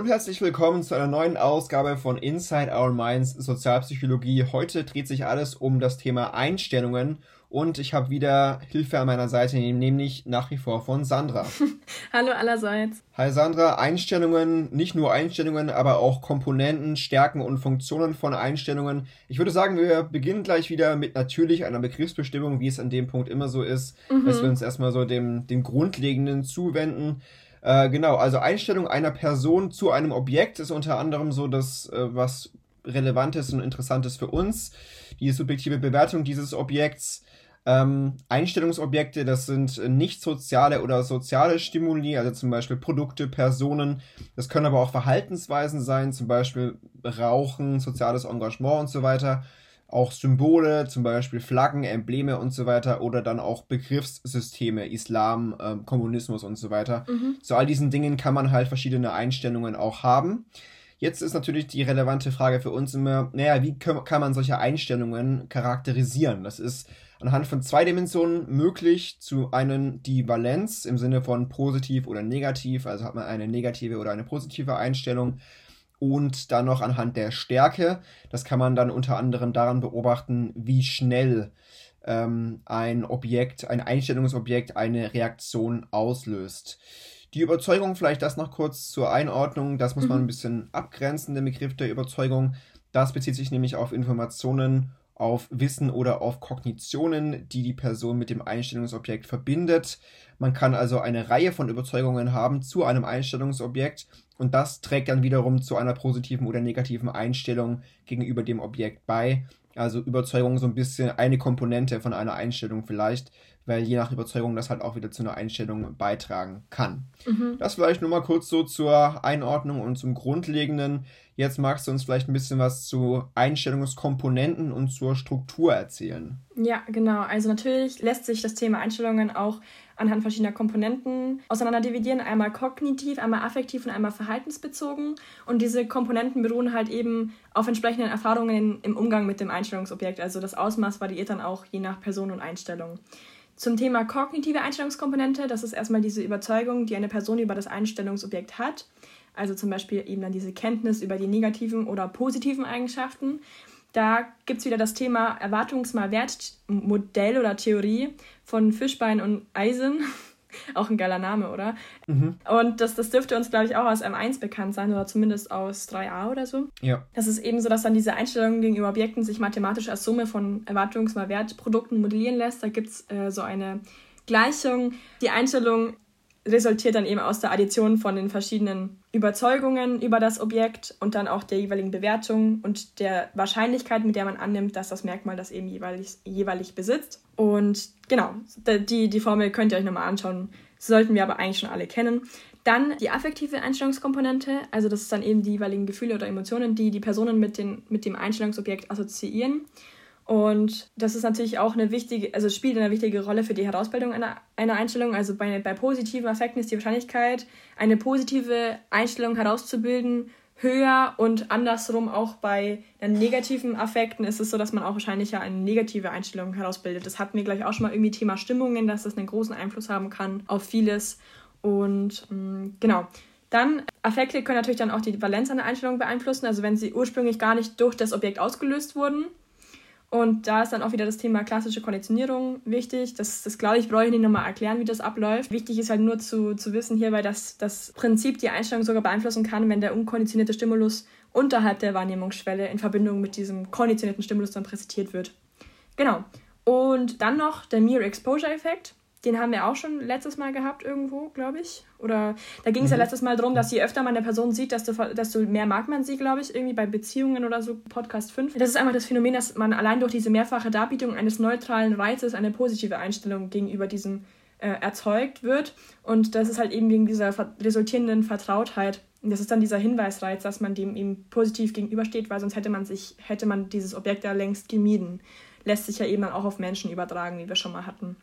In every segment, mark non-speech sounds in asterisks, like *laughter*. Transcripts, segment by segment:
Und herzlich willkommen zu einer neuen Ausgabe von Inside Our Minds Sozialpsychologie. Heute dreht sich alles um das Thema Einstellungen und ich habe wieder Hilfe an meiner Seite, nämlich nach wie vor von Sandra. *laughs* Hallo allerseits. Hi Sandra, Einstellungen, nicht nur Einstellungen, aber auch Komponenten, Stärken und Funktionen von Einstellungen. Ich würde sagen, wir beginnen gleich wieder mit natürlich einer Begriffsbestimmung, wie es an dem Punkt immer so ist, mhm. dass wir uns erstmal so dem, dem Grundlegenden zuwenden. Äh, genau, also Einstellung einer Person zu einem Objekt ist unter anderem so das, äh, was Relevantes und Interessantes für uns. Die subjektive Bewertung dieses Objekts. Ähm, Einstellungsobjekte, das sind nicht soziale oder soziale Stimuli, also zum Beispiel Produkte, Personen. Das können aber auch Verhaltensweisen sein, zum Beispiel Rauchen, soziales Engagement und so weiter auch Symbole, zum Beispiel Flaggen, Embleme und so weiter oder dann auch Begriffssysteme, Islam, äh, Kommunismus und so weiter. Mhm. Zu all diesen Dingen kann man halt verschiedene Einstellungen auch haben. Jetzt ist natürlich die relevante Frage für uns immer, naja, wie kann man solche Einstellungen charakterisieren? Das ist anhand von zwei Dimensionen möglich. Zu einen die Valenz im Sinne von positiv oder negativ, also hat man eine negative oder eine positive Einstellung und dann noch anhand der Stärke. Das kann man dann unter anderem daran beobachten, wie schnell ähm, ein Objekt, ein Einstellungsobjekt eine Reaktion auslöst. Die Überzeugung, vielleicht das noch kurz zur Einordnung, das muss mhm. man ein bisschen abgrenzen, der Begriff der Überzeugung. Das bezieht sich nämlich auf Informationen, auf Wissen oder auf Kognitionen, die die Person mit dem Einstellungsobjekt verbindet. Man kann also eine Reihe von Überzeugungen haben zu einem Einstellungsobjekt und das trägt dann wiederum zu einer positiven oder negativen Einstellung gegenüber dem Objekt bei. Also Überzeugung so ein bisschen eine Komponente von einer Einstellung vielleicht, weil je nach Überzeugung das halt auch wieder zu einer Einstellung beitragen kann. Mhm. Das vielleicht nur mal kurz so zur Einordnung und zum Grundlegenden. Jetzt magst du uns vielleicht ein bisschen was zu Einstellungskomponenten und zur Struktur erzählen. Ja, genau. Also natürlich lässt sich das Thema Einstellungen auch anhand verschiedener Komponenten auseinanderdividieren. Einmal kognitiv, einmal affektiv und einmal verhaltensbezogen. Und diese Komponenten beruhen halt eben auf entsprechenden Erfahrungen im Umgang mit dem Einstellungsobjekt. Also das Ausmaß variiert dann auch je nach Person und Einstellung. Zum Thema kognitive Einstellungskomponente, das ist erstmal diese Überzeugung, die eine Person über das Einstellungsobjekt hat. Also zum Beispiel eben dann diese Kenntnis über die negativen oder positiven Eigenschaften. Da gibt es wieder das Thema Erwartungsmalwertmodell oder Theorie von Fischbein und Eisen. *laughs* auch ein geiler Name, oder? Mhm. Und das, das dürfte uns, glaube ich, auch aus M1 bekannt sein oder zumindest aus 3a oder so. Ja. Das ist eben so, dass dann diese Einstellung gegenüber Objekten sich mathematisch als Summe von Erwartungsmalwertprodukten modellieren lässt. Da gibt es äh, so eine Gleichung. Die Einstellung resultiert dann eben aus der Addition von den verschiedenen Überzeugungen über das Objekt und dann auch der jeweiligen Bewertung und der Wahrscheinlichkeit, mit der man annimmt, dass das Merkmal das eben jeweilig, jeweilig besitzt. Und genau, die, die Formel könnt ihr euch nochmal anschauen, sollten wir aber eigentlich schon alle kennen. Dann die affektive Einstellungskomponente, also das ist dann eben die jeweiligen Gefühle oder Emotionen, die die Personen mit, den, mit dem Einstellungsobjekt assoziieren. Und das ist natürlich auch eine wichtige, also spielt eine wichtige Rolle für die Herausbildung einer, einer Einstellung. Also bei, bei positiven Affekten ist die Wahrscheinlichkeit, eine positive Einstellung herauszubilden, höher und andersrum auch bei negativen Affekten ist es so, dass man auch wahrscheinlich eine negative Einstellung herausbildet. Das hatten wir gleich auch schon mal irgendwie Thema Stimmungen, dass das einen großen Einfluss haben kann auf vieles. Und mh, mm, genau. Dann, Affekte können natürlich dann auch die Valenz einer Einstellung beeinflussen, also wenn sie ursprünglich gar nicht durch das Objekt ausgelöst wurden und da ist dann auch wieder das Thema klassische Konditionierung wichtig. Das, das glaube ich, brauche ich nicht nochmal erklären, wie das abläuft. Wichtig ist halt nur zu, zu wissen hierbei, dass das Prinzip die Einstellung sogar beeinflussen kann, wenn der unkonditionierte Stimulus unterhalb der Wahrnehmungsschwelle in Verbindung mit diesem konditionierten Stimulus dann präsentiert wird. Genau. Und dann noch der Mere Exposure Effekt. Den haben wir auch schon letztes Mal gehabt irgendwo, glaube ich. Oder da ging es mhm. ja letztes Mal darum, dass je öfter man eine Person sieht, desto, desto mehr mag man sie, glaube ich, irgendwie bei Beziehungen oder so, Podcast 5. Das ist einfach das Phänomen, dass man allein durch diese mehrfache Darbietung eines neutralen Reizes eine positive Einstellung gegenüber diesem äh, erzeugt wird. Und das ist halt eben wegen dieser resultierenden Vertrautheit. Und das ist dann dieser Hinweisreiz, dass man dem eben positiv gegenübersteht, weil sonst hätte man sich, hätte man dieses Objekt ja längst gemieden lässt sich ja eben dann auch auf Menschen übertragen, wie wir schon mal hatten.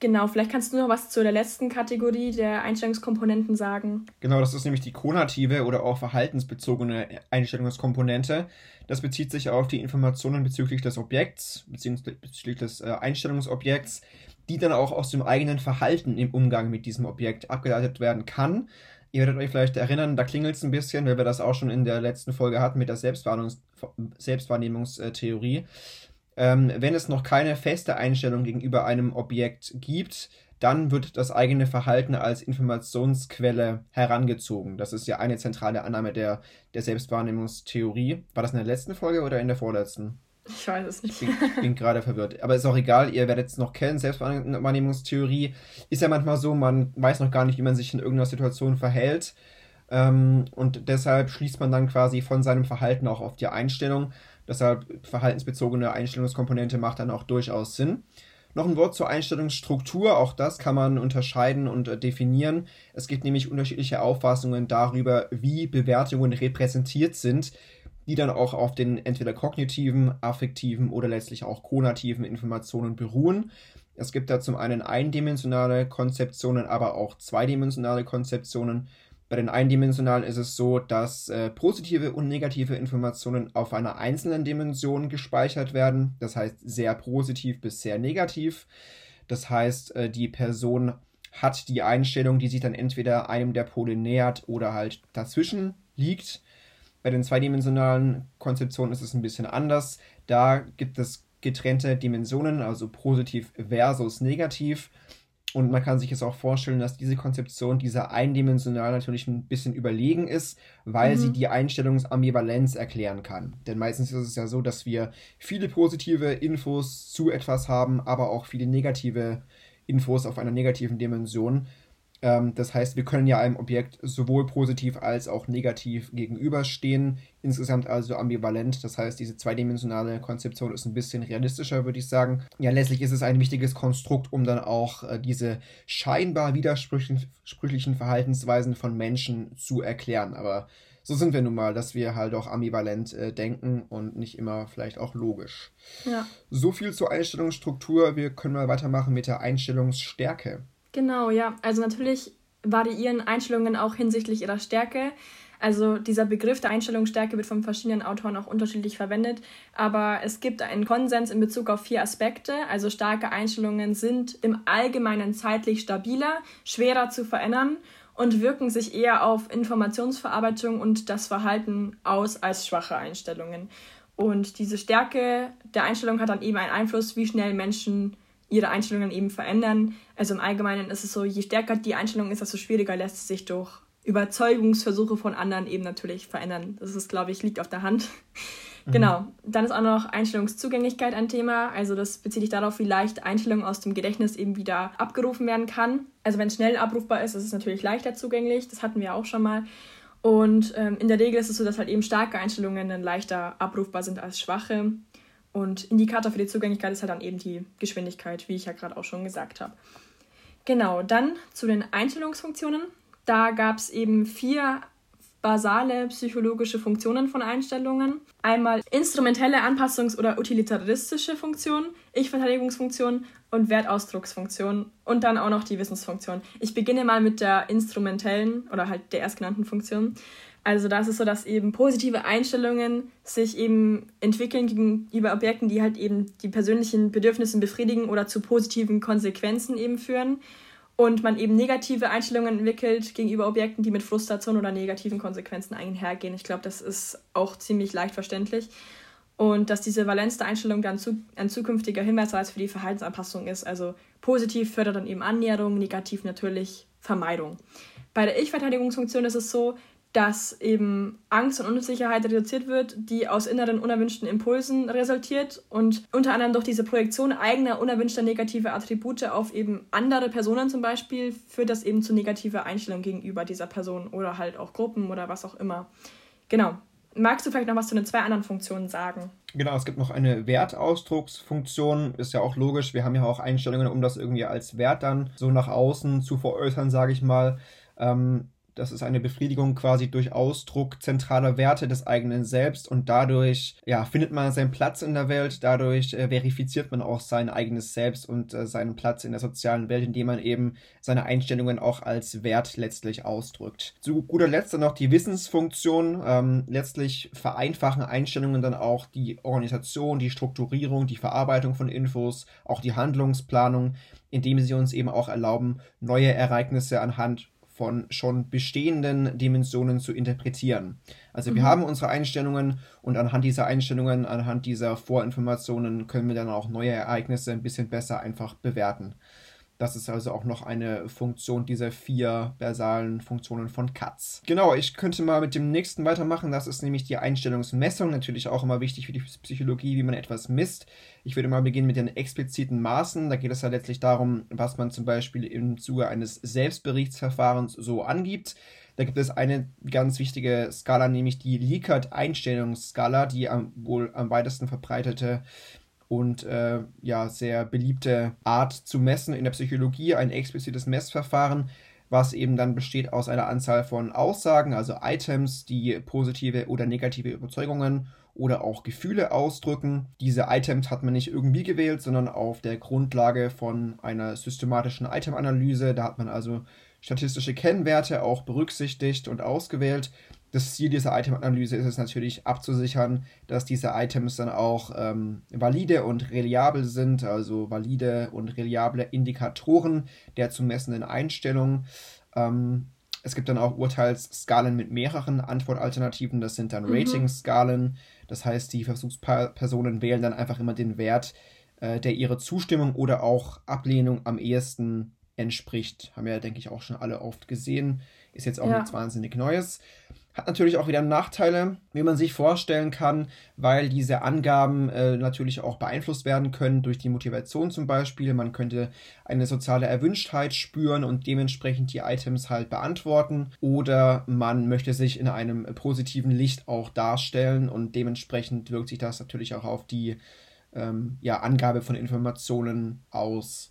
Genau, vielleicht kannst du noch was zu der letzten Kategorie der Einstellungskomponenten sagen. Genau, das ist nämlich die konative oder auch verhaltensbezogene Einstellungskomponente. Das bezieht sich auf die Informationen bezüglich des Objekts, bezüglich des äh, Einstellungsobjekts, die dann auch aus dem eigenen Verhalten im Umgang mit diesem Objekt abgeleitet werden kann Ihr werdet euch vielleicht erinnern, da klingelt es ein bisschen, weil wir das auch schon in der letzten Folge hatten mit der Selbstwahrnehmungs Selbstwahrnehmungstheorie. Ähm, wenn es noch keine feste Einstellung gegenüber einem Objekt gibt, dann wird das eigene Verhalten als Informationsquelle herangezogen. Das ist ja eine zentrale Annahme der, der Selbstwahrnehmungstheorie. War das in der letzten Folge oder in der vorletzten? Ich weiß es nicht. Ich bin, bin gerade verwirrt. Aber ist auch egal, ihr werdet es noch kennen. Selbstwahrnehmungstheorie ist ja manchmal so, man weiß noch gar nicht, wie man sich in irgendeiner Situation verhält. Ähm, und deshalb schließt man dann quasi von seinem Verhalten auch auf die Einstellung. Deshalb verhaltensbezogene Einstellungskomponente macht dann auch durchaus Sinn. Noch ein Wort zur Einstellungsstruktur, auch das kann man unterscheiden und äh, definieren. Es gibt nämlich unterschiedliche Auffassungen darüber, wie Bewertungen repräsentiert sind, die dann auch auf den entweder kognitiven, affektiven oder letztlich auch konativen Informationen beruhen. Es gibt da zum einen eindimensionale Konzeptionen, aber auch zweidimensionale Konzeptionen. Bei den eindimensionalen ist es so, dass äh, positive und negative Informationen auf einer einzelnen Dimension gespeichert werden. Das heißt sehr positiv bis sehr negativ. Das heißt, äh, die Person hat die Einstellung, die sich dann entweder einem der Pole nähert oder halt dazwischen liegt. Bei den zweidimensionalen Konzeptionen ist es ein bisschen anders. Da gibt es getrennte Dimensionen, also positiv versus negativ. Und man kann sich jetzt auch vorstellen, dass diese Konzeption dieser eindimensional natürlich ein bisschen überlegen ist, weil mhm. sie die Einstellungsambivalenz erklären kann. Denn meistens ist es ja so, dass wir viele positive Infos zu etwas haben, aber auch viele negative Infos auf einer negativen Dimension. Ähm, das heißt, wir können ja einem Objekt sowohl positiv als auch negativ gegenüberstehen. Insgesamt also ambivalent. Das heißt, diese zweidimensionale Konzeption ist ein bisschen realistischer, würde ich sagen. Ja, letztlich ist es ein wichtiges Konstrukt, um dann auch äh, diese scheinbar widersprüchlichen Verhaltensweisen von Menschen zu erklären. Aber so sind wir nun mal, dass wir halt auch ambivalent äh, denken und nicht immer vielleicht auch logisch. Ja. So viel zur Einstellungsstruktur. Wir können mal weitermachen mit der Einstellungsstärke. Genau, ja. Also natürlich variieren Einstellungen auch hinsichtlich ihrer Stärke. Also dieser Begriff der Einstellungsstärke wird von verschiedenen Autoren auch unterschiedlich verwendet, aber es gibt einen Konsens in Bezug auf vier Aspekte. Also starke Einstellungen sind im Allgemeinen zeitlich stabiler, schwerer zu verändern und wirken sich eher auf Informationsverarbeitung und das Verhalten aus als schwache Einstellungen. Und diese Stärke der Einstellung hat dann eben einen Einfluss, wie schnell Menschen ihre Einstellungen eben verändern. Also im Allgemeinen ist es so, je stärker die Einstellung ist, desto schwieriger lässt es sich durch Überzeugungsversuche von anderen eben natürlich verändern. Das ist, glaube ich, liegt auf der Hand. Mhm. Genau. Dann ist auch noch Einstellungszugänglichkeit ein Thema. Also das bezieht sich darauf, wie leicht Einstellung aus dem Gedächtnis eben wieder abgerufen werden kann. Also wenn es schnell abrufbar ist, ist es natürlich leichter zugänglich. Das hatten wir auch schon mal. Und ähm, in der Regel ist es so, dass halt eben starke Einstellungen dann leichter abrufbar sind als schwache. Und Indikator für die Zugänglichkeit ist halt dann eben die Geschwindigkeit, wie ich ja gerade auch schon gesagt habe. Genau, dann zu den Einstellungsfunktionen. Da gab es eben vier basale psychologische Funktionen von Einstellungen. Einmal instrumentelle Anpassungs- oder utilitaristische Funktion, Ich-Verteidigungsfunktion und Wertausdrucksfunktion und dann auch noch die Wissensfunktion. Ich beginne mal mit der instrumentellen oder halt der erstgenannten Funktion. Also da ist so, dass eben positive Einstellungen sich eben entwickeln gegenüber Objekten, die halt eben die persönlichen Bedürfnisse befriedigen oder zu positiven Konsequenzen eben führen. Und man eben negative Einstellungen entwickelt gegenüber Objekten, die mit Frustration oder negativen Konsequenzen einhergehen. Ich glaube, das ist auch ziemlich leicht verständlich. Und dass diese Valenz der Einstellung dann zu, ein zukünftiger Hinweis für die Verhaltensanpassung ist. Also positiv fördert dann eben Annäherung, negativ natürlich Vermeidung. Bei der Ich-Verteidigungsfunktion ist es so, dass eben Angst und Unsicherheit reduziert wird, die aus inneren unerwünschten Impulsen resultiert und unter anderem durch diese Projektion eigener unerwünschter negativer Attribute auf eben andere Personen zum Beispiel führt das eben zu negativer Einstellung gegenüber dieser Person oder halt auch Gruppen oder was auch immer. Genau. Magst du vielleicht noch was zu den zwei anderen Funktionen sagen? Genau, es gibt noch eine Wertausdrucksfunktion, ist ja auch logisch. Wir haben ja auch Einstellungen, um das irgendwie als Wert dann so nach außen zu veräußern, sage ich mal. Ähm, das ist eine Befriedigung quasi durch Ausdruck zentraler Werte des eigenen Selbst und dadurch ja, findet man seinen Platz in der Welt, dadurch äh, verifiziert man auch sein eigenes Selbst und äh, seinen Platz in der sozialen Welt, indem man eben seine Einstellungen auch als Wert letztlich ausdrückt. Zu guter Letzt dann noch die Wissensfunktion. Ähm, letztlich vereinfachen Einstellungen dann auch die Organisation, die Strukturierung, die Verarbeitung von Infos, auch die Handlungsplanung, indem sie uns eben auch erlauben, neue Ereignisse anhand von schon bestehenden Dimensionen zu interpretieren. Also wir mhm. haben unsere Einstellungen und anhand dieser Einstellungen, anhand dieser Vorinformationen können wir dann auch neue Ereignisse ein bisschen besser einfach bewerten. Das ist also auch noch eine Funktion dieser vier basalen Funktionen von Katz. Genau, ich könnte mal mit dem nächsten weitermachen. Das ist nämlich die Einstellungsmessung. Natürlich auch immer wichtig für die Psychologie, wie man etwas misst. Ich würde mal beginnen mit den expliziten Maßen. Da geht es ja letztlich darum, was man zum Beispiel im Zuge eines Selbstberichtsverfahrens so angibt. Da gibt es eine ganz wichtige Skala, nämlich die Likert-Einstellungsskala, die am, wohl am weitesten verbreitete und äh, ja, sehr beliebte Art zu messen in der Psychologie, ein explizites Messverfahren, was eben dann besteht aus einer Anzahl von Aussagen, also Items, die positive oder negative Überzeugungen oder auch Gefühle ausdrücken. Diese Items hat man nicht irgendwie gewählt, sondern auf der Grundlage von einer systematischen Itemanalyse. Da hat man also statistische Kennwerte auch berücksichtigt und ausgewählt das Ziel dieser Item-Analyse ist es natürlich abzusichern, dass diese Items dann auch ähm, valide und reliabel sind, also valide und reliable Indikatoren der zu messenden Einstellungen. Ähm, es gibt dann auch Urteilsskalen mit mehreren Antwortalternativen, das sind dann mhm. Rating-Skalen. Das heißt, die Versuchspersonen wählen dann einfach immer den Wert, äh, der ihre Zustimmung oder auch Ablehnung am ehesten entspricht. Haben wir ja, denke ich, auch schon alle oft gesehen. Ist jetzt auch ja. nichts wahnsinnig Neues. Hat natürlich auch wieder Nachteile, wie man sich vorstellen kann, weil diese Angaben äh, natürlich auch beeinflusst werden können durch die Motivation zum Beispiel. Man könnte eine soziale Erwünschtheit spüren und dementsprechend die Items halt beantworten. Oder man möchte sich in einem positiven Licht auch darstellen und dementsprechend wirkt sich das natürlich auch auf die ähm, ja, Angabe von Informationen aus.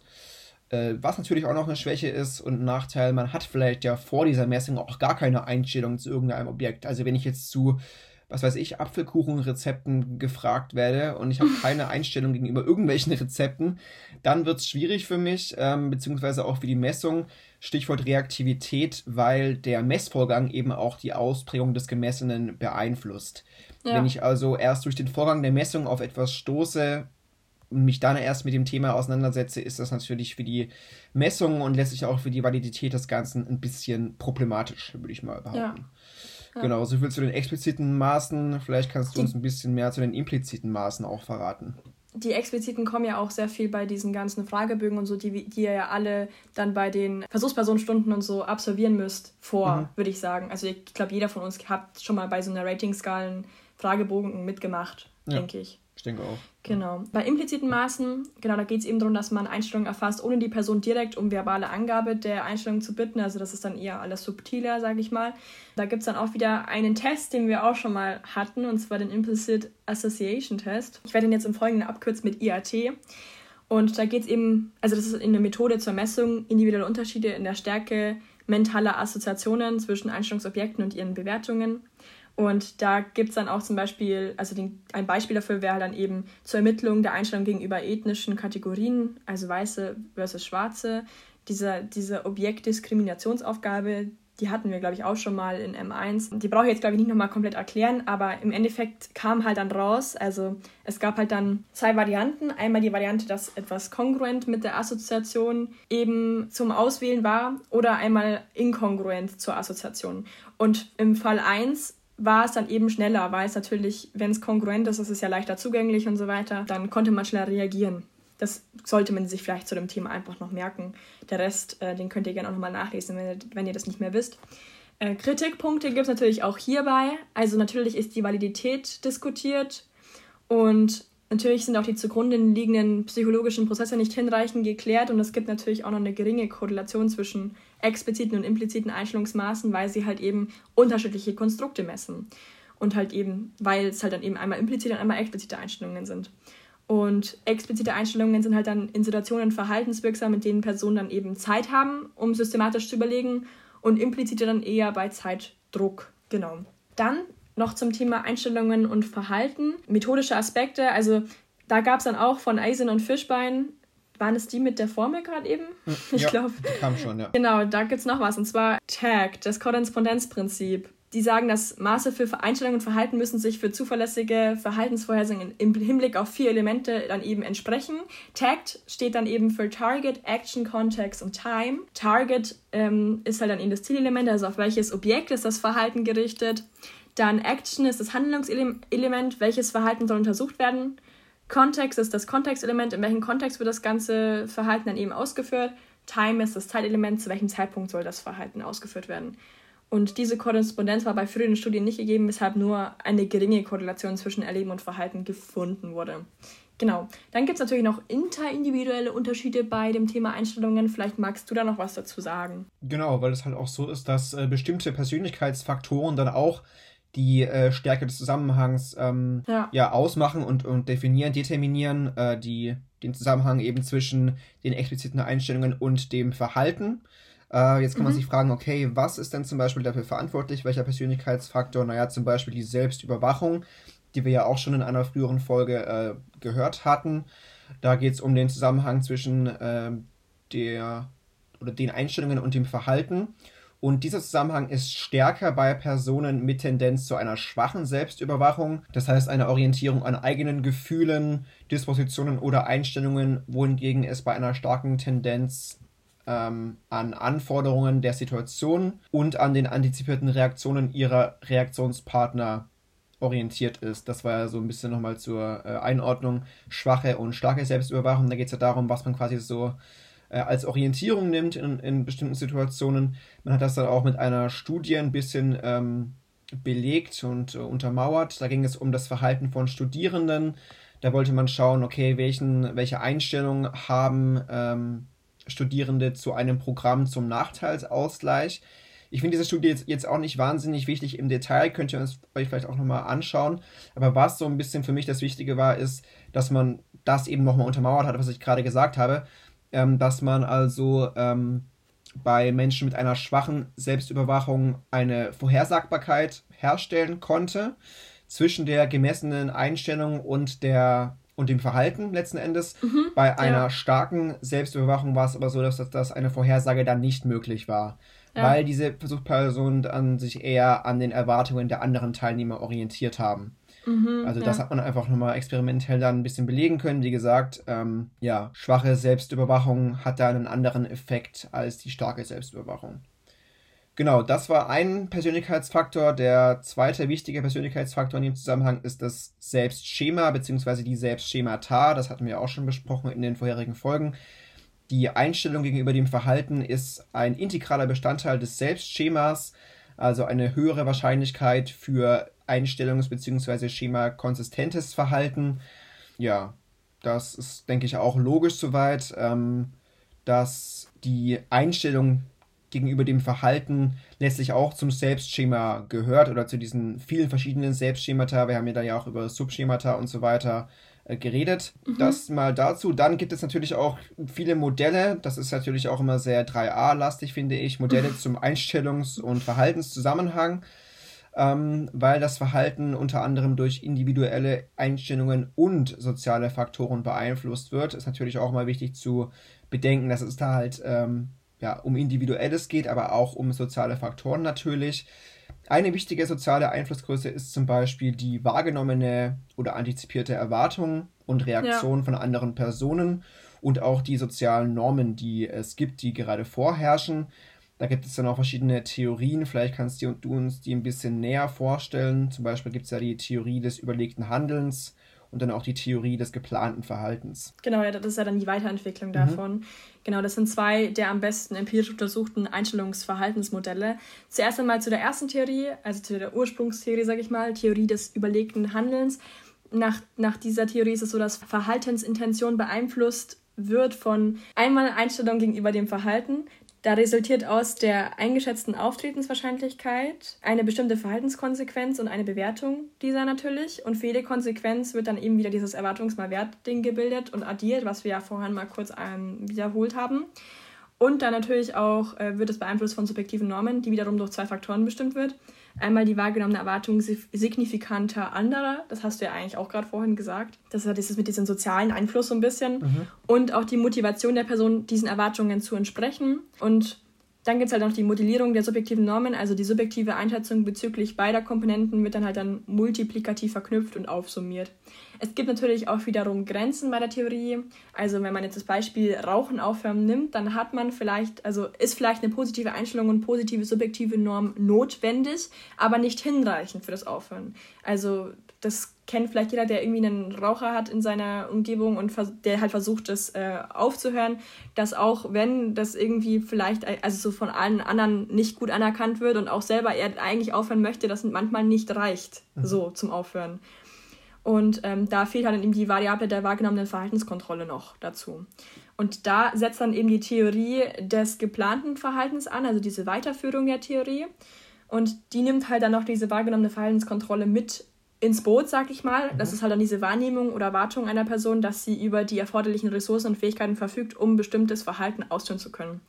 Äh, was natürlich auch noch eine Schwäche ist und ein Nachteil, man hat vielleicht ja vor dieser Messung auch gar keine Einstellung zu irgendeinem Objekt. Also wenn ich jetzt zu, was weiß ich, Apfelkuchenrezepten gefragt werde und ich habe *laughs* keine Einstellung gegenüber irgendwelchen Rezepten, dann wird es schwierig für mich, ähm, beziehungsweise auch für die Messung. Stichwort Reaktivität, weil der Messvorgang eben auch die Ausprägung des Gemessenen beeinflusst. Ja. Wenn ich also erst durch den Vorgang der Messung auf etwas stoße, und mich dann erst mit dem Thema auseinandersetze, ist das natürlich für die Messung und letztlich auch für die Validität des Ganzen ein bisschen problematisch, würde ich mal behaupten. Ja. Ja. Genau, so viel zu den expliziten Maßen. Vielleicht kannst du uns ein bisschen mehr zu den impliziten Maßen auch verraten. Die expliziten kommen ja auch sehr viel bei diesen ganzen Fragebögen und so, die, die ihr ja alle dann bei den Versuchspersonenstunden und so absolvieren müsst, vor, mhm. würde ich sagen. Also ich glaube, jeder von uns hat schon mal bei so einer Ratingskalen Fragebogen mitgemacht, ja. denke ich. Ich denke auch. Genau. Bei impliziten Maßen, genau, da geht es eben darum, dass man Einstellungen erfasst, ohne die Person direkt um verbale Angabe der Einstellung zu bitten. Also das ist dann eher alles subtiler, sage ich mal. Da gibt es dann auch wieder einen Test, den wir auch schon mal hatten, und zwar den Implicit Association Test. Ich werde den jetzt im Folgenden abkürzen mit IAT. Und da geht es eben, also das ist eine Methode zur Messung individueller Unterschiede in der Stärke mentaler Assoziationen zwischen Einstellungsobjekten und ihren Bewertungen. Und da gibt es dann auch zum Beispiel, also den, ein Beispiel dafür wäre dann eben zur Ermittlung der Einstellung gegenüber ethnischen Kategorien, also Weiße versus Schwarze. Diese, diese Objektdiskriminationsaufgabe, die hatten wir, glaube ich, auch schon mal in M1. Die brauche ich jetzt, glaube ich, nicht nochmal komplett erklären, aber im Endeffekt kam halt dann raus, also es gab halt dann zwei Varianten. Einmal die Variante, dass etwas kongruent mit der Assoziation eben zum Auswählen war oder einmal inkongruent zur Assoziation. Und im Fall 1 war es dann eben schneller, weil es natürlich, wenn es kongruent ist, ist es ja leichter zugänglich und so weiter, dann konnte man schneller reagieren. Das sollte man sich vielleicht zu dem Thema einfach noch merken. Der Rest, äh, den könnt ihr gerne auch nochmal nachlesen, wenn ihr, wenn ihr das nicht mehr wisst. Äh, Kritikpunkte gibt es natürlich auch hierbei. Also natürlich ist die Validität diskutiert und Natürlich sind auch die zugrunde liegenden psychologischen Prozesse nicht hinreichend geklärt und es gibt natürlich auch noch eine geringe Korrelation zwischen expliziten und impliziten Einstellungsmaßen, weil sie halt eben unterschiedliche Konstrukte messen. Und halt eben, weil es halt dann eben einmal implizite und einmal explizite Einstellungen sind. Und explizite Einstellungen sind halt dann in Situationen verhaltenswirksam, mit denen Personen dann eben Zeit haben, um systematisch zu überlegen und implizite dann eher bei Zeitdruck. Genau. Dann noch zum Thema Einstellungen und Verhalten. Methodische Aspekte, also da gab es dann auch von Eisen und Fischbein, waren es die mit der Formel gerade eben? *laughs* Ich ja, glaube. Kam schon, ja. Genau, da gibt es noch was. Und zwar TAG, das Korrespondenzprinzip. die sagen, dass Maße für Einstellungen und Verhalten müssen sich für zuverlässige Verhaltensvorhersagen im Hinblick auf vier Elemente dann eben entsprechen. Tagged steht dann eben für Target, Action, Context und Time. Target ähm, ist halt dann eben das Zielelement, also auf welches Objekt ist das Verhalten gerichtet. Dann Action ist das Handlungselement, welches Verhalten soll untersucht werden. Context ist das Kontextelement, in welchem Kontext wird das ganze Verhalten dann eben ausgeführt. Time ist das Zeitelement, zu welchem Zeitpunkt soll das Verhalten ausgeführt werden. Und diese Korrespondenz war bei früheren Studien nicht gegeben, weshalb nur eine geringe Korrelation zwischen Erleben und Verhalten gefunden wurde. Genau. Dann gibt es natürlich noch interindividuelle Unterschiede bei dem Thema Einstellungen. Vielleicht magst du da noch was dazu sagen. Genau, weil es halt auch so ist, dass äh, bestimmte Persönlichkeitsfaktoren dann auch die äh, Stärke des Zusammenhangs ähm, ja. ja. ausmachen und, und definieren, determinieren, äh, die, den Zusammenhang eben zwischen den expliziten Einstellungen und dem Verhalten. Äh, jetzt kann mhm. man sich fragen, okay, was ist denn zum Beispiel dafür verantwortlich? Welcher Persönlichkeitsfaktor? Naja, zum Beispiel die Selbstüberwachung, die wir ja auch schon in einer früheren Folge äh, gehört hatten. Da geht es um den Zusammenhang zwischen äh, der oder den Einstellungen und dem Verhalten. Und dieser Zusammenhang ist stärker bei Personen mit Tendenz zu einer schwachen Selbstüberwachung, das heißt eine Orientierung an eigenen Gefühlen, Dispositionen oder Einstellungen, wohingegen es bei einer starken Tendenz ähm, an Anforderungen der Situation und an den antizipierten Reaktionen ihrer Reaktionspartner orientiert ist. Das war ja so ein bisschen nochmal zur äh, Einordnung schwache und starke Selbstüberwachung. Da geht es ja darum, was man quasi so äh, als Orientierung nimmt in, in bestimmten Situationen. Man hat das dann auch mit einer Studie ein bisschen ähm, belegt und äh, untermauert. Da ging es um das Verhalten von Studierenden. Da wollte man schauen, okay, welchen, welche Einstellungen haben ähm, Studierende zu einem Programm zum Nachteilsausgleich. Ich finde diese Studie jetzt, jetzt auch nicht wahnsinnig wichtig im Detail, könnt ihr uns euch vielleicht auch nochmal anschauen. Aber was so ein bisschen für mich das Wichtige war, ist, dass man das eben nochmal untermauert hat, was ich gerade gesagt habe, ähm, dass man also ähm, bei Menschen mit einer schwachen Selbstüberwachung eine Vorhersagbarkeit herstellen konnte zwischen der gemessenen Einstellung und der und dem Verhalten letzten Endes. Mhm, Bei einer ja. starken Selbstüberwachung war es aber so, dass, dass eine Vorhersage dann nicht möglich war. Ja. Weil diese Versuchspersonen dann sich eher an den Erwartungen der anderen Teilnehmer orientiert haben. Mhm, also das ja. hat man einfach nochmal experimentell dann ein bisschen belegen können. Wie gesagt, ähm, ja, schwache Selbstüberwachung hat da einen anderen Effekt als die starke Selbstüberwachung. Genau, das war ein Persönlichkeitsfaktor. Der zweite wichtige Persönlichkeitsfaktor in dem Zusammenhang ist das Selbstschema bzw. die Selbstschemata. Das hatten wir auch schon besprochen in den vorherigen Folgen. Die Einstellung gegenüber dem Verhalten ist ein integraler Bestandteil des Selbstschemas, also eine höhere Wahrscheinlichkeit für Einstellungs- bzw. Schema-konsistentes Verhalten. Ja, das ist, denke ich, auch logisch soweit, ähm, dass die Einstellung gegenüber dem Verhalten letztlich auch zum Selbstschema gehört oder zu diesen vielen verschiedenen Selbstschemata. Wir haben ja da ja auch über Subschemata und so weiter äh, geredet. Mhm. Das mal dazu. Dann gibt es natürlich auch viele Modelle. Das ist natürlich auch immer sehr 3a-lastig, finde ich. Modelle *laughs* zum Einstellungs- und Verhaltenszusammenhang. Ähm, weil das Verhalten unter anderem durch individuelle Einstellungen und soziale Faktoren beeinflusst wird, ist natürlich auch mal wichtig zu bedenken, dass es da halt ähm, ja, um Individuelles geht, aber auch um soziale Faktoren natürlich. Eine wichtige soziale Einflussgröße ist zum Beispiel die wahrgenommene oder antizipierte Erwartung und Reaktion ja. von anderen Personen und auch die sozialen Normen, die es gibt, die gerade vorherrschen. Da gibt es dann auch verschiedene Theorien. Vielleicht kannst du uns die ein bisschen näher vorstellen. Zum Beispiel gibt es ja die Theorie des überlegten Handelns und dann auch die Theorie des geplanten Verhaltens. Genau, das ist ja dann die Weiterentwicklung mhm. davon. Genau, das sind zwei der am besten empirisch untersuchten Einstellungsverhaltensmodelle. Zuerst einmal zu der ersten Theorie, also zu der Ursprungstheorie, sage ich mal, Theorie des überlegten Handelns. Nach, nach dieser Theorie ist es so, dass Verhaltensintention beeinflusst wird von einmal Einstellung gegenüber dem Verhalten, da resultiert aus der eingeschätzten Auftretenswahrscheinlichkeit eine bestimmte Verhaltenskonsequenz und eine Bewertung dieser natürlich. Und für jede Konsequenz wird dann eben wieder dieses Erwartungsmalwert-Ding gebildet und addiert, was wir ja vorhin mal kurz ähm, wiederholt haben. Und dann natürlich auch äh, wird es beeinflusst von subjektiven Normen, die wiederum durch zwei Faktoren bestimmt wird. Einmal die wahrgenommene Erwartung signifikanter anderer, das hast du ja eigentlich auch gerade vorhin gesagt. Das ist dieses mit diesem sozialen Einfluss so ein bisschen. Mhm. Und auch die Motivation der Person, diesen Erwartungen zu entsprechen. Und Dann gibt es halt noch die Modellierung der subjektiven Normen, also die subjektive Einschätzung bezüglich beider Komponenten wird dann halt dann multiplikativ verknüpft und aufsummiert. Es gibt natürlich auch wiederum Grenzen bei der Theorie. Also wenn man jetzt das Beispiel Rauchen aufhören nimmt, dann hat man vielleicht, also ist vielleicht eine positive Einstellung und positive subjektive Norm notwendig, aber nicht hinreichend für das Aufhören. Also das kennt vielleicht jeder, der irgendwie einen Raucher hat in seiner Umgebung und der halt versucht, das äh, aufzuhören, dass auch wenn das irgendwie vielleicht, äh, also so von allen anderen nicht gut anerkannt wird und auch selber er eigentlich aufhören möchte, das manchmal nicht reicht, mhm. so zum Aufhören. Und ähm, da fehlt halt eben die Variable der wahrgenommenen Verhaltenskontrolle noch dazu. Und da setzt dann eben die Theorie des geplanten Verhaltens an, also diese Weiterführung der Theorie. Und die nimmt halt dann noch diese wahrgenommene Verhaltenskontrolle mit ins Boot, sag ich mal. Das mhm. ist halt dann diese Wahrnehmung oder Erwartung einer Person, dass sie über die erforderlichen Ressourcen und Fähigkeiten verfügt, um bestimmtes Verhalten ausführen zu können.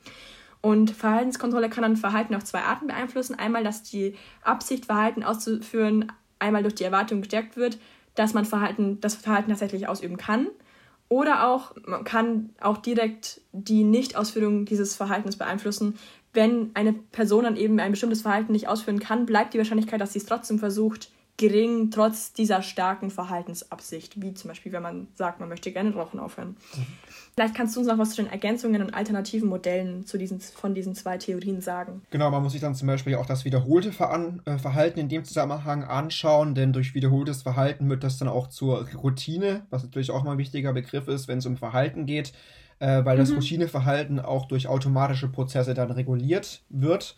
Und Verhaltenskontrolle kann dann Verhalten auf zwei Arten beeinflussen. Einmal, dass die Absicht, Verhalten auszuführen, einmal durch die Erwartung gestärkt wird, dass man Verhalten, das Verhalten tatsächlich ausüben kann. Oder auch, man kann auch direkt die Nichtausführung dieses Verhaltens beeinflussen. Wenn eine Person dann eben ein bestimmtes Verhalten nicht ausführen kann, bleibt die Wahrscheinlichkeit, dass sie es trotzdem versucht, gering, trotz dieser starken Verhaltensabsicht, wie zum Beispiel, wenn man sagt, man möchte gerne Rauchen aufhören. Mhm. Vielleicht kannst du uns noch was zu den Ergänzungen und alternativen Modellen zu diesen, von diesen zwei Theorien sagen. Genau, man muss sich dann zum Beispiel auch das wiederholte äh, Verhalten in dem Zusammenhang anschauen, denn durch wiederholtes Verhalten wird das dann auch zur Routine, was natürlich auch mal ein wichtiger Begriff ist, wenn es um Verhalten geht, äh, weil das mhm. Routineverhalten auch durch automatische Prozesse dann reguliert wird.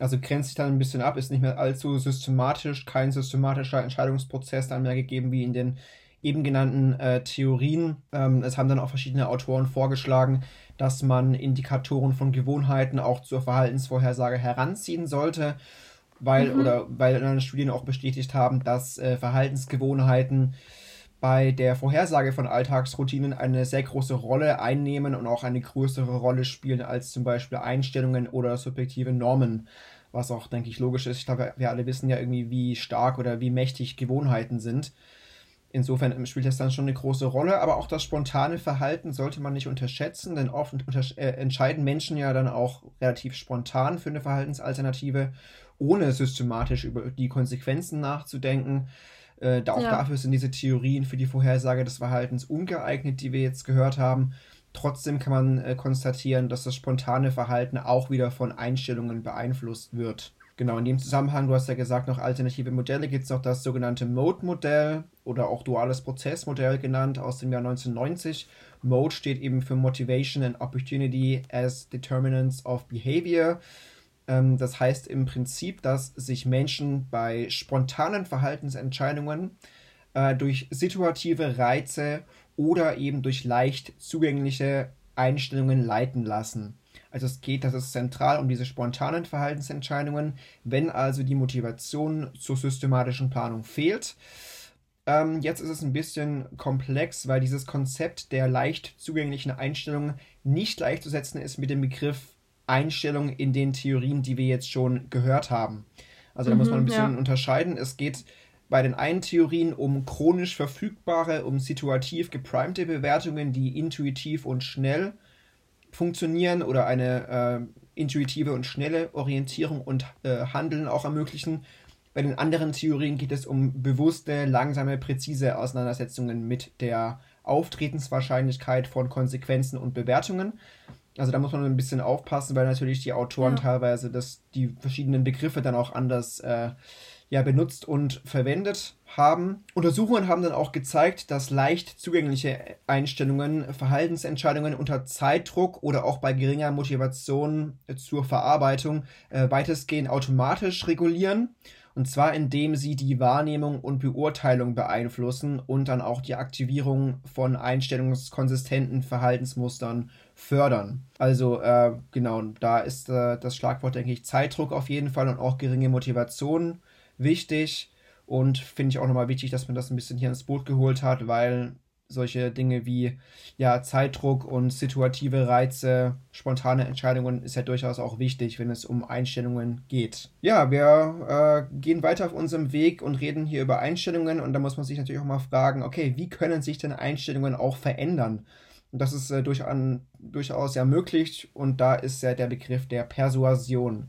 Also grenzt sich dann ein bisschen ab, ist nicht mehr allzu systematisch, kein systematischer Entscheidungsprozess dann mehr gegeben wie in den eben genannten äh, Theorien. Ähm, es haben dann auch verschiedene Autoren vorgeschlagen, dass man Indikatoren von Gewohnheiten auch zur Verhaltensvorhersage heranziehen sollte, weil mhm. oder weil in anderen Studien auch bestätigt haben, dass äh, Verhaltensgewohnheiten bei der Vorhersage von Alltagsroutinen eine sehr große Rolle einnehmen und auch eine größere Rolle spielen als zum Beispiel Einstellungen oder subjektive Normen. Was auch, denke ich, logisch ist. Ich glaube, wir alle wissen ja irgendwie, wie stark oder wie mächtig Gewohnheiten sind. Insofern spielt das dann schon eine große Rolle, aber auch das spontane Verhalten sollte man nicht unterschätzen, denn oft unter äh, entscheiden Menschen ja dann auch relativ spontan für eine Verhaltensalternative, ohne systematisch über die Konsequenzen nachzudenken. Äh, da auch ja. dafür sind diese Theorien für die Vorhersage des Verhaltens ungeeignet, die wir jetzt gehört haben. Trotzdem kann man äh, konstatieren, dass das spontane Verhalten auch wieder von Einstellungen beeinflusst wird. Genau, in dem Zusammenhang, du hast ja gesagt, noch alternative Modelle, gibt es noch das sogenannte Mode-Modell oder auch duales Prozessmodell genannt aus dem Jahr 1990. Mode steht eben für Motivation and Opportunity as Determinants of Behavior. Ähm, das heißt im Prinzip, dass sich Menschen bei spontanen Verhaltensentscheidungen äh, durch situative Reize oder eben durch leicht zugängliche Einstellungen leiten lassen. Also es geht, das ist zentral um diese spontanen Verhaltensentscheidungen. Wenn also die Motivation zur systematischen Planung fehlt, ähm, jetzt ist es ein bisschen komplex, weil dieses Konzept der leicht zugänglichen Einstellungen nicht gleichzusetzen ist mit dem Begriff Einstellung in den Theorien, die wir jetzt schon gehört haben. Also da mhm, muss man ein bisschen ja. unterscheiden. Es geht bei den einen Theorien um chronisch verfügbare, um situativ geprimte Bewertungen, die intuitiv und schnell funktionieren oder eine äh, intuitive und schnelle Orientierung und äh, Handeln auch ermöglichen. Bei den anderen Theorien geht es um bewusste, langsame, präzise Auseinandersetzungen mit der Auftretenswahrscheinlichkeit von Konsequenzen und Bewertungen. Also da muss man ein bisschen aufpassen, weil natürlich die Autoren ja. teilweise das, die verschiedenen Begriffe dann auch anders äh, ja, benutzt und verwendet haben. Untersuchungen haben dann auch gezeigt, dass leicht zugängliche Einstellungen Verhaltensentscheidungen unter Zeitdruck oder auch bei geringer Motivation zur Verarbeitung äh, weitestgehend automatisch regulieren. Und zwar indem sie die Wahrnehmung und Beurteilung beeinflussen und dann auch die Aktivierung von einstellungskonsistenten Verhaltensmustern fördern. Also äh, genau, da ist äh, das Schlagwort, denke ich, Zeitdruck auf jeden Fall und auch geringe Motivation wichtig und finde ich auch nochmal wichtig, dass man das ein bisschen hier ins Boot geholt hat, weil solche Dinge wie ja, Zeitdruck und situative Reize, spontane Entscheidungen ist ja durchaus auch wichtig, wenn es um Einstellungen geht. Ja, wir äh, gehen weiter auf unserem Weg und reden hier über Einstellungen und da muss man sich natürlich auch mal fragen, okay, wie können sich denn Einstellungen auch verändern? Und das ist äh, durch an, durchaus ja möglich und da ist ja der Begriff der Persuasion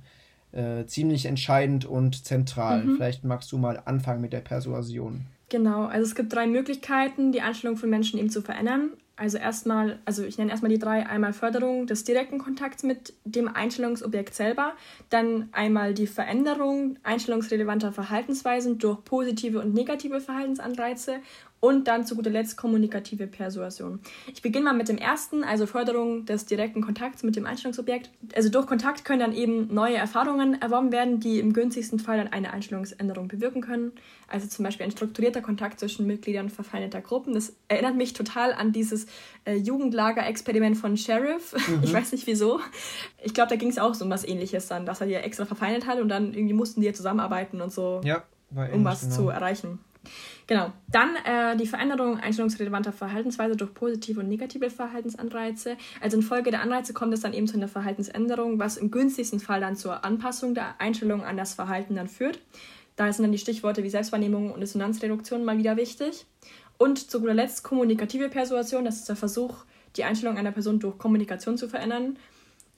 äh, ziemlich entscheidend und zentral. Mhm. Vielleicht magst du mal anfangen mit der Persuasion. Genau, also es gibt drei Möglichkeiten, die Einstellung von Menschen eben zu verändern. Also erstmal, also ich nenne erstmal die drei, einmal Förderung des direkten Kontakts mit dem Einstellungsobjekt selber, dann einmal die Veränderung einstellungsrelevanter Verhaltensweisen durch positive und negative Verhaltensanreize und dann zu guter Letzt kommunikative Persuasion. Ich beginne mal mit dem ersten, also Förderung des direkten Kontakts mit dem Einstellungsobjekt. Also durch Kontakt können dann eben neue Erfahrungen erworben werden, die im günstigsten Fall dann eine Einstellungsänderung bewirken können. Also zum Beispiel ein strukturierter Kontakt zwischen Mitgliedern verfeindeter Gruppen. Das erinnert mich total an dieses äh, Jugendlager-Experiment von Sheriff. *laughs* Mhm. Ich weiß nicht wieso. Ich glaube, da ging es auch so um was ähnliches dann, dass er die extra verfeindet hat und dann irgendwie mussten die ja zusammenarbeiten und so, ja, um was genau. zu erreichen. Genau. Dann äh, die Veränderung einstellungsrelevanter Verhaltensweise durch positive und negative Verhaltensanreize. Also infolge der Anreize kommt es dann eben zu einer Verhaltensänderung, was im günstigsten Fall dann zur Anpassung der Einstellung an das Verhalten dann führt. Da sind dann die Stichworte wie Selbstwahrnehmung und Dissonanzreduktion mal wieder wichtig. Und zu guter Letzt kommunikative Persuasion, das ist der Versuch, die Einstellung einer Person durch Kommunikation zu verändern.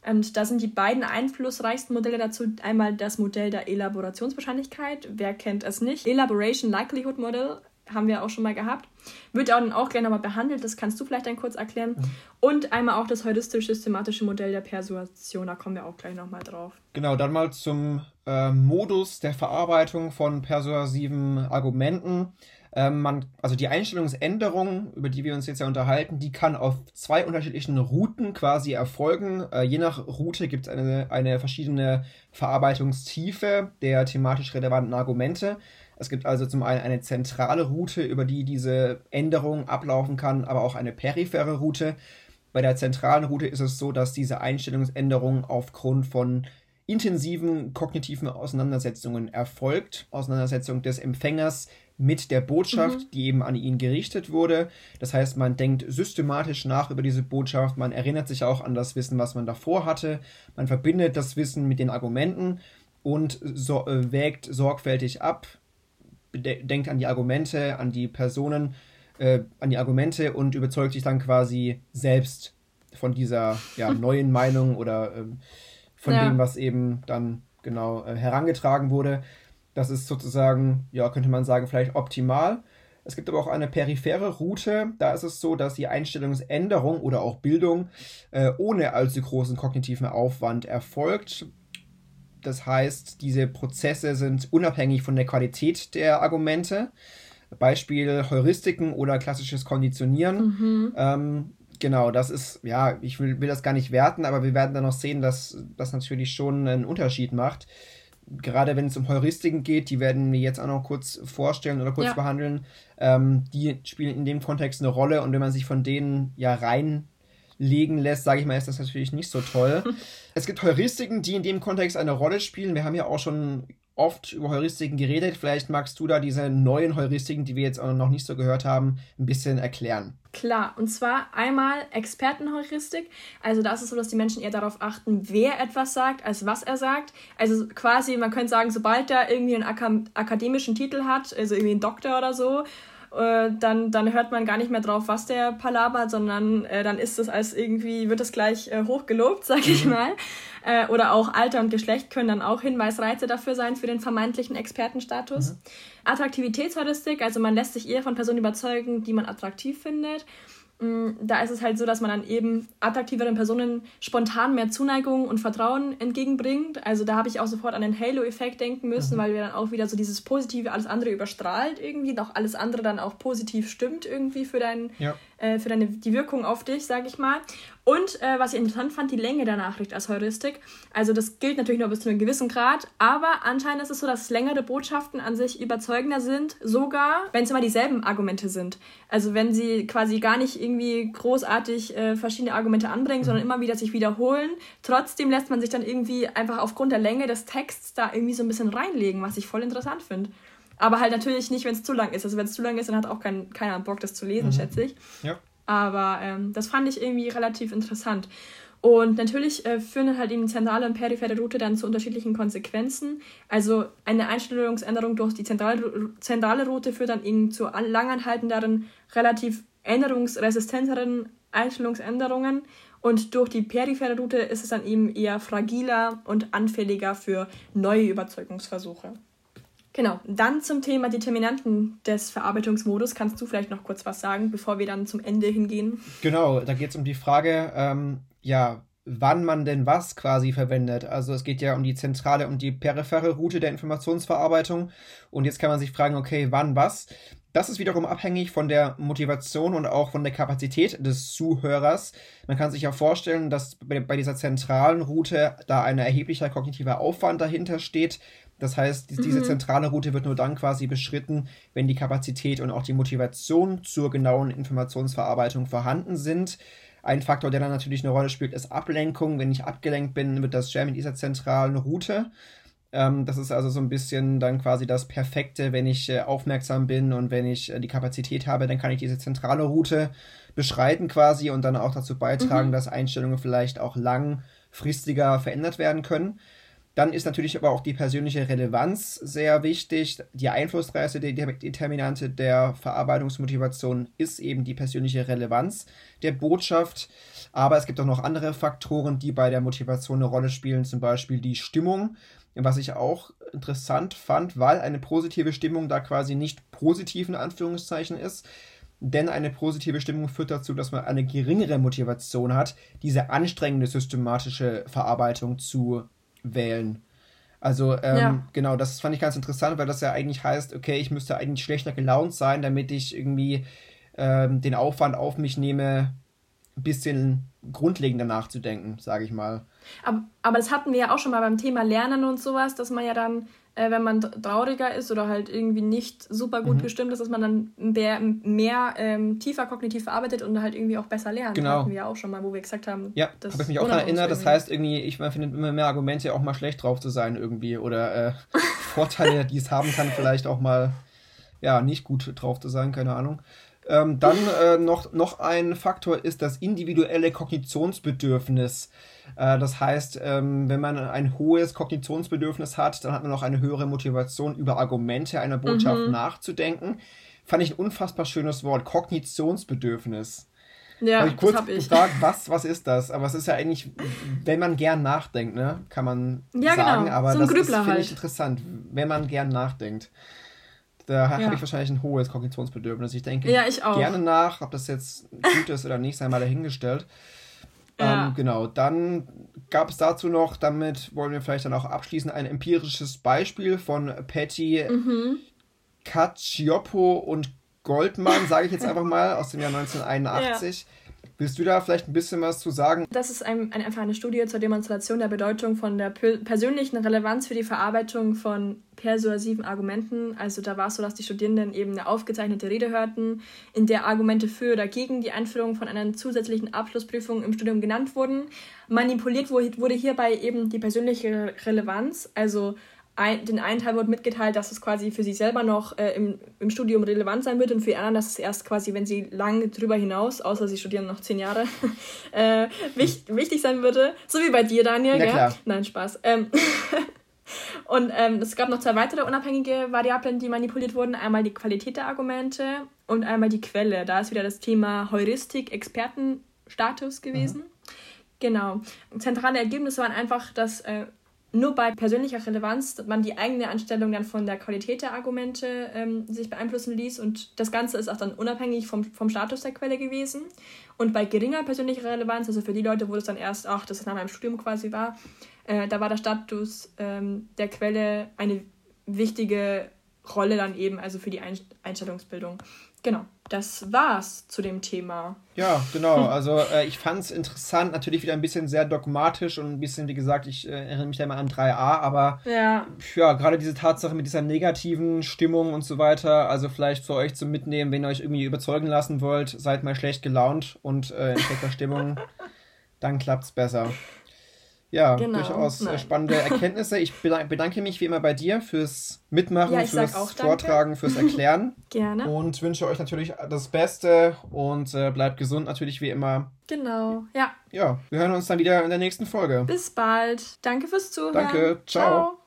Und da sind die beiden einflussreichsten Modelle dazu einmal das Modell der Elaborationswahrscheinlichkeit. Wer kennt es nicht? Elaboration Likelihood Model haben wir auch schon mal gehabt. Wird auch dann auch gerne nochmal behandelt, das kannst du vielleicht dann kurz erklären. Mhm. Und einmal auch das heuristisch-systematische Modell der Persuasion, da kommen wir auch gleich nochmal drauf. Genau, dann mal zum äh, Modus der Verarbeitung von persuasiven Argumenten. Ähm, man, also die Einstellungsänderung, über die wir uns jetzt ja unterhalten, die kann auf zwei unterschiedlichen Routen quasi erfolgen. Äh, je nach Route gibt es eine, eine verschiedene Verarbeitungstiefe der thematisch relevanten Argumente. Es gibt also zum einen eine zentrale Route, über die diese Änderung ablaufen kann, aber auch eine periphere Route. Bei der zentralen Route ist es so, dass diese Einstellungsänderung aufgrund von intensiven kognitiven Auseinandersetzungen erfolgt. Auseinandersetzung des Empfängers mit der Botschaft, mhm. die eben an ihn gerichtet wurde. Das heißt, man denkt systematisch nach über diese Botschaft, man erinnert sich auch an das Wissen, was man davor hatte, man verbindet das Wissen mit den Argumenten und so, äh, wägt sorgfältig ab, denkt an die Argumente, an die Personen, äh, an die Argumente und überzeugt sich dann quasi selbst von dieser ja, *laughs* neuen Meinung oder äh, von ja. dem, was eben dann genau äh, herangetragen wurde. Das ist sozusagen, ja, könnte man sagen, vielleicht optimal. Es gibt aber auch eine periphere Route. Da ist es so, dass die Einstellungsänderung oder auch Bildung äh, ohne allzu großen kognitiven Aufwand erfolgt. Das heißt, diese Prozesse sind unabhängig von der Qualität der Argumente. Beispiel Heuristiken oder klassisches Konditionieren. Mhm. Ähm, genau, das ist, ja, ich will, will das gar nicht werten, aber wir werden dann noch sehen, dass das natürlich schon einen Unterschied macht gerade wenn es um Heuristiken geht, die werden wir jetzt auch noch kurz vorstellen oder kurz ja. behandeln, ähm, die spielen in dem Kontext eine Rolle und wenn man sich von denen ja reinlegen lässt, sage ich mal, ist das natürlich nicht so toll. *laughs* es gibt Heuristiken, die in dem Kontext eine Rolle spielen. Wir haben ja auch schon oft über Heuristiken geredet. Vielleicht magst du da diese neuen Heuristiken, die wir jetzt auch noch nicht so gehört haben, ein bisschen erklären. Klar, und zwar einmal Expertenheuristik. Also da ist es so, dass die Menschen eher darauf achten, wer etwas sagt, als was er sagt. Also quasi, man könnte sagen, sobald er irgendwie einen akademischen Titel hat, also irgendwie einen Doktor oder so, äh, dann, dann hört man gar nicht mehr drauf, was der palabert, sondern äh, dann ist es als irgendwie, wird es gleich äh, hochgelobt, *laughs* sag ich mhm. mal. Äh, oder auch Alter und Geschlecht können dann auch Hinweisreize dafür sein für den vermeintlichen Expertenstatus. Mhm. Attraktivitätsheuristik, also man lässt sich eher von Personen überzeugen, die man attraktiv findet. Mm, da ist es halt so, dass man dann eben attraktiveren Personen spontan mehr Zuneigung und Vertrauen entgegenbringt. Also da habe ich auch sofort an den Halo-Effekt denken müssen, mhm. weil wir dann auch wieder so dieses Positive alles andere überstrahlt irgendwie auch alles andere dann auch positiv stimmt irgendwie für, dein, ja. Äh, für deine, die Wirkung auf dich, sage ich mal. Und äh, was ich interessant fand, die Länge der Nachricht als Heuristik. Also das gilt natürlich nur bis zu einem gewissen Grad, aber anscheinend ist es so, dass längere Botschaften an sich überzeugender sind, sogar wenn es immer dieselben Argumente sind. Also wenn sie quasi gar nicht irgendwie großartig äh, verschiedene Argumente anbringen, mhm. sondern immer wieder sich wiederholen. Trotzdem lässt man sich dann irgendwie einfach aufgrund der Länge des Texts da irgendwie so ein bisschen reinlegen, was ich voll interessant finde. Aber halt natürlich nicht, wenn es zu lang ist. Also wenn es zu lang ist, dann hat auch kein, keiner Bock, das zu lesen, mhm. schätze ich. Ja. Aber ähm, das fand ich irgendwie relativ interessant. Und natürlich äh, führen halt eben zentrale und periphere Route dann zu unterschiedlichen Konsequenzen. Also eine Einstellungsänderung durch die zentrale, zentrale Route führt dann eben zu langanhaltenderen, relativ änderungsresistenteren Einstellungsänderungen und durch die periphere Route ist es dann eben eher fragiler und anfälliger für neue Überzeugungsversuche. Genau, dann zum Thema Determinanten des Verarbeitungsmodus. Kannst du vielleicht noch kurz was sagen, bevor wir dann zum Ende hingehen? Genau, da geht es um die Frage, ähm, ja, wann man denn was quasi verwendet. Also es geht ja um die zentrale und die periphere Route der Informationsverarbeitung. Und jetzt kann man sich fragen, okay, wann was? Das ist wiederum abhängig von der Motivation und auch von der Kapazität des Zuhörers. Man kann sich ja vorstellen, dass bei dieser zentralen Route da ein erheblicher kognitiver Aufwand dahinter steht. Das heißt, die, mhm. diese zentrale Route wird nur dann quasi beschritten, wenn die Kapazität und auch die Motivation zur genauen Informationsverarbeitung vorhanden sind. Ein Faktor, der dann natürlich eine Rolle spielt, ist Ablenkung. Wenn ich abgelenkt bin, wird das schwer mit dieser zentralen Route. Ähm, das ist also so ein bisschen dann quasi das Perfekte, wenn ich äh, aufmerksam bin und wenn ich äh, die Kapazität habe, dann kann ich diese zentrale Route beschreiten quasi und dann auch dazu beitragen, mhm. dass Einstellungen vielleicht auch langfristiger verändert werden können. Dann ist natürlich aber auch die persönliche Relevanz sehr wichtig. Die einflussreichste Determinante der Verarbeitungsmotivation ist eben die persönliche Relevanz der Botschaft. Aber es gibt auch noch andere Faktoren, die bei der Motivation eine Rolle spielen, zum Beispiel die Stimmung. Was ich auch interessant fand, weil eine positive Stimmung da quasi nicht positiv in Anführungszeichen ist. Denn eine positive Stimmung führt dazu, dass man eine geringere Motivation hat, diese anstrengende systematische Verarbeitung zu wählen. Also ähm, ja. genau, das fand ich ganz interessant, weil das ja eigentlich heißt, okay, ich müsste eigentlich schlechter gelaunt sein, damit ich irgendwie ähm, den Aufwand auf mich nehme, ein bisschen grundlegender nachzudenken, sage ich mal. Aber, aber das hatten wir ja auch schon mal beim Thema Lernen und sowas, dass man ja dann äh, wenn man trauriger ist oder halt irgendwie nicht super gut mhm. gestimmt ist, dass man dann mehr, mehr ähm, tiefer kognitiv verarbeitet und halt irgendwie auch besser lernt. Genau. Das hatten wir ja auch schon mal, wo wir gesagt haben. Ja, habe ich mich auch daran erinnert. Das heißt irgendwie, ich finde immer mehr Argumente, auch mal schlecht drauf zu sein irgendwie oder äh, *laughs* Vorteile, die es haben kann, vielleicht auch mal ja nicht gut drauf zu sein, keine Ahnung. Ähm, dann äh, noch, noch ein Faktor ist das individuelle Kognitionsbedürfnis. Äh, das heißt, ähm, wenn man ein hohes Kognitionsbedürfnis hat, dann hat man auch eine höhere Motivation, über Argumente einer Botschaft mhm. nachzudenken. Fand ich ein unfassbar schönes Wort, Kognitionsbedürfnis. Ja, habe ich kurz hab ich. gefragt, was, was ist das? Aber es ist ja eigentlich, wenn man gern nachdenkt, ne, kann man ja, sagen. Genau. Aber so das finde halt. ich interessant, wenn man gern nachdenkt. Da ja. habe ich wahrscheinlich ein hohes Kognitionsbedürfnis. Ich denke ja, ich gerne nach, ob das jetzt gut ist oder nicht, sei mal dahingestellt. Ja. Ähm, genau, dann gab es dazu noch, damit wollen wir vielleicht dann auch abschließen, ein empirisches Beispiel von Patty mhm. Cacioppo und Goldman, sage ich jetzt einfach mal, aus dem Jahr *laughs* 1981. Ja. Willst du da vielleicht ein bisschen was zu sagen? Das ist ein, ein, einfach eine Studie zur Demonstration der Bedeutung von der persönlichen Relevanz für die Verarbeitung von persuasiven Argumenten. Also da war es so, dass die Studierenden eben eine aufgezeichnete Rede hörten, in der Argumente für oder gegen die Einführung von einer zusätzlichen Abschlussprüfung im Studium genannt wurden. Manipuliert wurde hierbei eben die persönliche Relevanz, also ein, den einen Teil wurde mitgeteilt, dass es quasi für sie selber noch äh, im, im Studium relevant sein wird und für die anderen, dass es erst quasi, wenn sie lang drüber hinaus, außer sie studieren noch zehn Jahre, *laughs* äh, wichtig, wichtig sein würde. So wie bei dir, Daniel, ja, gell? Nein, Spaß. Ähm *laughs* und ähm, es gab noch zwei weitere unabhängige Variablen, die manipuliert wurden. Einmal die Qualität der Argumente und einmal die Quelle. Da ist wieder das Thema Heuristik, Expertenstatus gewesen. Mhm. Genau. Zentrale Ergebnisse waren einfach, dass äh, nur bei persönlicher Relevanz man die eigene Anstellung dann von der Qualität der Argumente ähm, sich beeinflussen ließ und das Ganze ist auch dann unabhängig vom, vom Status der Quelle gewesen. Und bei geringer persönlicher Relevanz, also für die Leute, wo es dann erst, ach, das nach meinem Studium quasi war, äh, da war der Status ähm, der Quelle eine wichtige Rolle dann eben, also für die Einstellungsbildung. Genau, das war's zu dem Thema. Ja, genau. Also äh, ich fand es interessant, natürlich wieder ein bisschen sehr dogmatisch und ein bisschen, wie gesagt, ich äh, erinnere mich da immer an 3a, aber ja, ja gerade diese Tatsache mit dieser negativen Stimmung und so weiter, also vielleicht für euch zum Mitnehmen, wenn ihr euch irgendwie überzeugen lassen wollt, seid mal schlecht gelaunt und äh, in schlechter Stimmung, *laughs* dann klappt's besser. Ja, genau. durchaus äh, Nein. spannende *laughs* Erkenntnisse. Ich bedanke mich wie immer bei dir fürs Mitmachen, ja, fürs Vortragen, fürs Erklären. *laughs* Gerne. Und wünsche euch natürlich das Beste und äh, bleibt gesund natürlich wie immer. Genau, ja. Ja, wir hören uns dann wieder in der nächsten Folge. Bis bald. Danke fürs Zuhören. Danke, ciao. ciao.